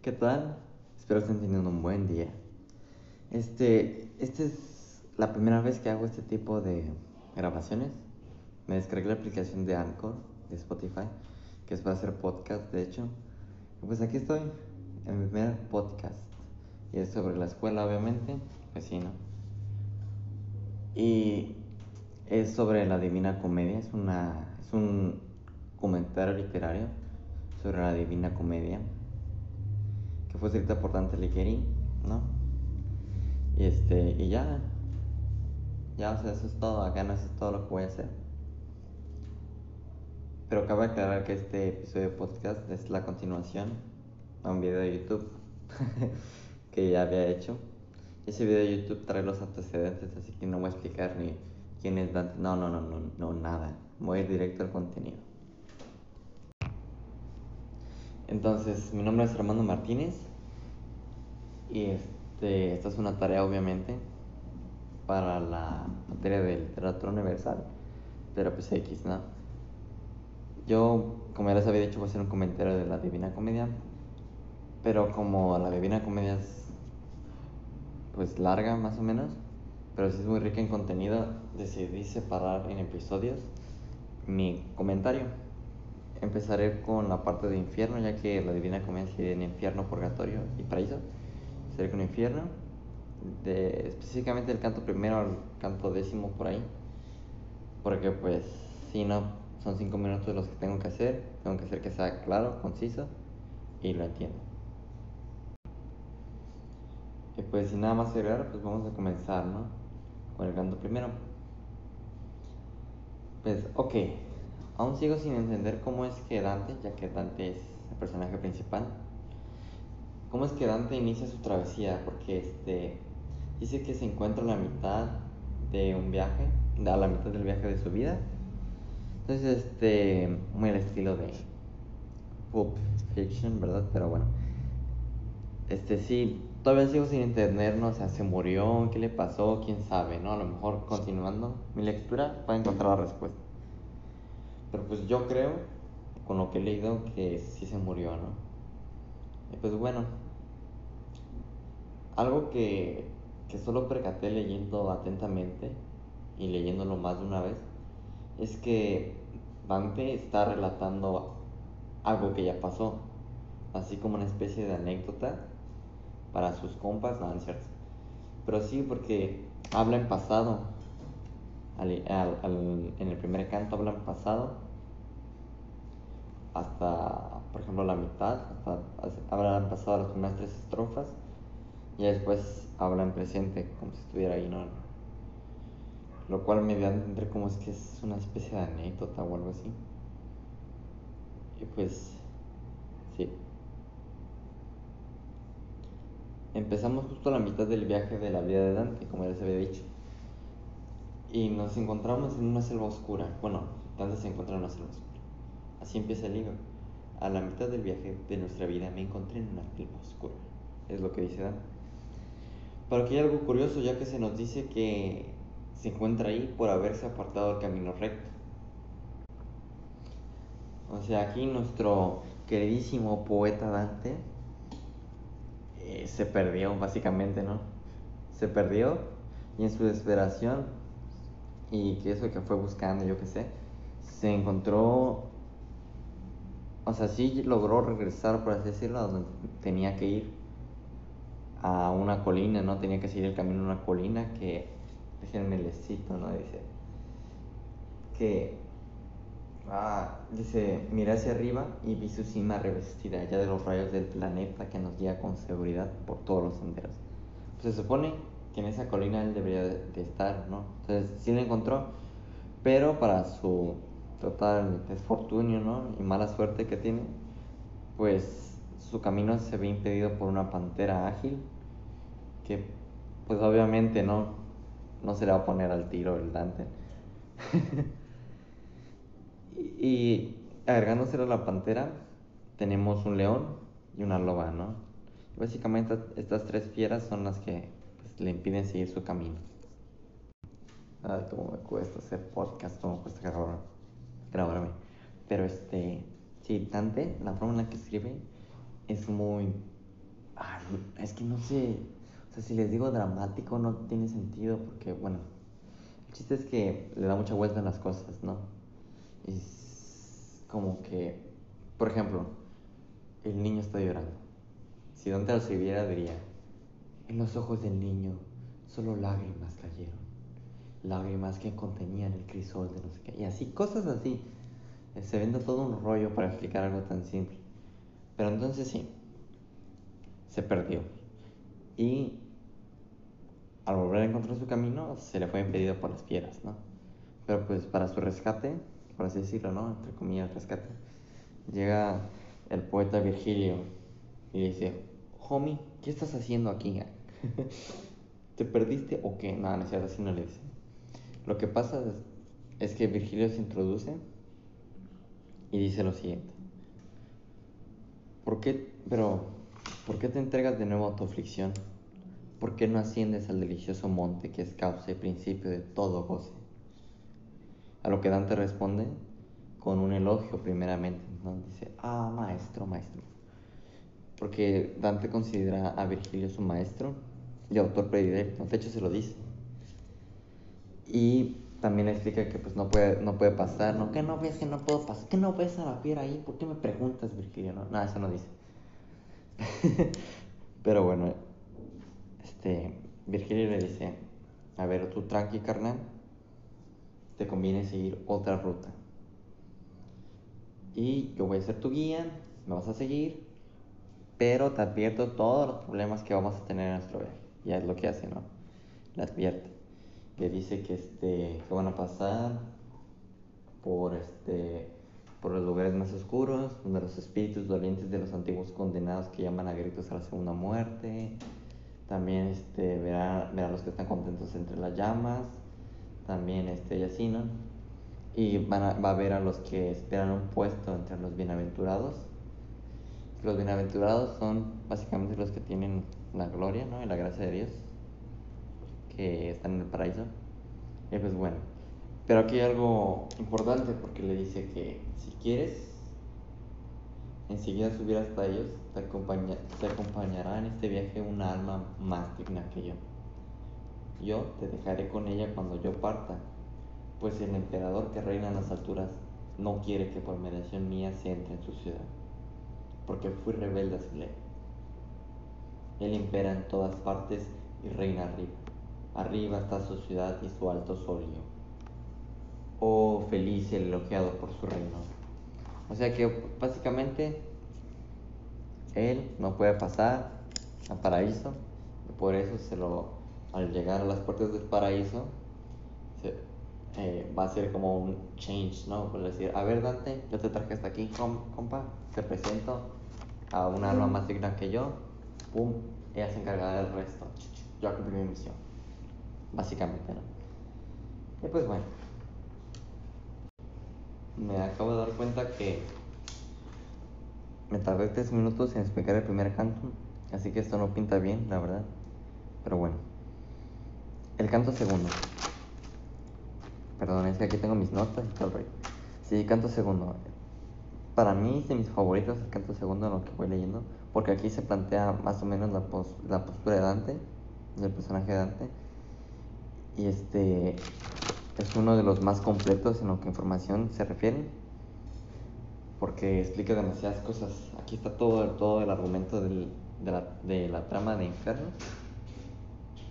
¿Qué tal? Espero estén teniendo un buen día. Este, este es la primera vez que hago este tipo de grabaciones. Me descargué la aplicación de Anchor de Spotify, que es para hacer podcast, de hecho. Pues aquí estoy, en mi primer podcast. Y es sobre la escuela, obviamente. Pues sí, ¿no? Y es sobre la Divina Comedia. Es, una, es un comentario literario sobre la Divina Comedia fue escrita por Dante Alighieri, ¿no? Y este, y ya, ya, o sea, eso es todo, acá no eso es todo lo que voy a hacer. Pero cabe aclarar que este episodio de podcast es la continuación a un video de YouTube que ya había hecho. Ese video de YouTube trae los antecedentes, así que no voy a explicar ni quién es Dante. No, no, no, no, no, nada. Voy a ir directo al contenido. Entonces, mi nombre es Armando Martínez y este, esta es una tarea obviamente para la materia de literatura universal, pero pues X, ¿no? Yo, como ya les había dicho, voy a hacer un comentario de la Divina Comedia, pero como la Divina Comedia es pues larga más o menos, pero sí es muy rica en contenido, decidí separar en episodios mi comentario empezaré con la parte de infierno, ya que la Divina Comedia se en infierno, purgatorio y paraíso. Empezaré con infierno, de, específicamente el canto primero al canto décimo por ahí, porque pues si no, son cinco minutos los que tengo que hacer, tengo que hacer que sea claro, conciso y lo entiendo. Y pues sin nada más agregar, pues vamos a comenzar, ¿no? Con el canto primero. Pues, ok, Aún sigo sin entender cómo es que Dante, ya que Dante es el personaje principal, cómo es que Dante inicia su travesía, porque este dice que se encuentra a la mitad de un viaje, a la mitad del viaje de su vida. Entonces, este, muy el estilo de Pulp Fiction, ¿verdad? Pero bueno, este sí, todavía sigo sin entender, no o sea, se murió, qué le pasó, quién sabe, ¿no? A lo mejor continuando mi lectura puedo encontrar la respuesta. Pero pues yo creo, con lo que he leído, que sí se murió, ¿no? Y pues bueno, algo que, que solo percaté leyendo atentamente y leyéndolo más de una vez, es que Dante está relatando algo que ya pasó, así como una especie de anécdota para sus compas, no, Pero sí, porque habla en pasado, en el primer canto habla en pasado hasta, por ejemplo, la mitad, hasta habrán pasado las primeras tres estrofas y después habla en presente como si estuviera ahí, ¿no? Lo cual me da a entender como es que es una especie de anécdota o algo así. Y pues, sí. Empezamos justo a la mitad del viaje de la vida de Dante, como ya les había dicho y nos encontramos en una selva oscura. Bueno, Dante se encuentra en una selva oscura. Así empieza el libro. A la mitad del viaje de nuestra vida me encontré en una selva oscura. Es lo que dice Dante. Pero aquí hay algo curioso, ya que se nos dice que se encuentra ahí por haberse apartado del camino recto. O sea, aquí nuestro queridísimo poeta Dante eh, se perdió, básicamente, ¿no? Se perdió y en su desesperación y que eso que fue buscando, yo qué sé, se encontró, o sea, sí logró regresar, por así decirlo, donde tenía que ir, a una colina, ¿no? Tenía que seguir el camino a una colina que, déjenme les cito, ¿no? Dice, que, ah, dice, miré hacia arriba y vi su cima revestida ya de los rayos del planeta que nos guía con seguridad por todos los senderos. Se supone en esa colina él debería de, estar, ¿no? Entonces sí lo encontró, pero para su total desfortunio, ¿no? Y mala suerte que tiene, pues su camino se ve impedido por una pantera ágil que pues obviamente no, no se le va a poner al tiro el Dante. y, agregándose a la pantera tenemos un león y una loba, ¿no? Básicamente estas tres fieras son las que le impiden seguir su camino. Ay, cómo me cuesta hacer podcast, cómo me cuesta grabarme. Pero este, sí, Dante, la forma en la que escribe es muy, Ah, es que no sé. O sea, si les digo dramático no tiene sentido porque, bueno, el chiste es que le da mucha vuelta a las cosas, ¿no? Es como que, por ejemplo, el niño está llorando. Si Dante lo escribiera diría, en los ojos del niño solo lágrimas cayeron. Lágrimas que contenían el crisol de no sé qué. Y así, cosas así. Se vende todo un rollo para explicar algo tan simple. Pero entonces sí, se perdió. Y al volver a encontrar su camino, se le fue impedido por las piedras, ¿no? Pero pues para su rescate, por así decirlo, ¿no? Entre comillas, rescate, llega el poeta Virgilio y dice, homie, ¿qué estás haciendo aquí? ¿Te perdiste o qué? No, no es así no le dice. Lo que pasa es, que Virgilio se introduce y dice lo siguiente. ¿Por qué, pero, ¿por qué te entregas de nuevo a tu aflicción? ¿Por qué no asciendes al delicioso monte que es causa y principio de todo goce? A lo que Dante responde con un elogio primeramente, ¿no? Dice, ah, maestro, maestro. Porque Dante considera a Virgilio su maestro y autor predilecto, de hecho se lo dice. Y también explica que pues no puede, no puede pasar, ¿no? ¿Qué no ves que no puedo pasar? ¿Qué no ves a la fiera ahí? ¿Por qué me preguntas, Virgilio? No, no eso no dice. Pero bueno, este, Virgilio le dice, a ver, tú tranqui, carnal, te conviene seguir otra ruta. Y yo voy a ser tu guía, me vas a seguir, pero te advierto todos los problemas que vamos a tener en nuestro viaje. Ya es lo que hace, ¿no? Le advierte. Le dice que, este, que van a pasar por, este, por los lugares más oscuros, donde los espíritus dolientes de los antiguos condenados que llaman a gritos a la segunda muerte, también este, verá, verá los que están contentos entre las llamas, también este, y así, ¿no? Y van a, va a ver a los que esperan un puesto entre los bienaventurados. Los bienaventurados son básicamente los que tienen la gloria, ¿no? Y la gracia de Dios, que están en el paraíso. Y pues bueno, pero aquí hay algo importante porque le dice que si quieres enseguida subir hasta ellos, te, acompañará en este viaje una alma más digna que yo. Yo te dejaré con ella cuando yo parta, pues el emperador que reina en las alturas no quiere que por mediación mía se entre en su ciudad, porque fui rebelde a su ley. Él impera en todas partes y reina arriba. Arriba está su ciudad y su alto solio. Oh, feliz y elogiado por su reino. O sea que básicamente él no puede pasar al paraíso. Y por eso se lo, al llegar a las puertas del paraíso eh, va a ser como un change, ¿no? Por decir, a ver Dante, yo te traje hasta aquí, compa, te presento a una alma más digna que yo, pum, ella se encargará del resto, yo cumplí mi misión, básicamente, ¿no? Y pues bueno me acabo de dar cuenta que me tardé tres minutos en explicar el primer canto, así que esto no pinta bien, la verdad. Pero bueno. El canto segundo. Perdón, es que aquí tengo mis notas y todo el Sí, canto segundo. Para mí es de mis favoritos el canto segundo lo que voy leyendo, porque aquí se plantea más o menos la, la postura de Dante, del personaje de Dante. Y este es uno de los más completos en lo que información se refiere, porque explica demasiadas cosas. Aquí está todo, todo el argumento de, la, de la trama de Inferno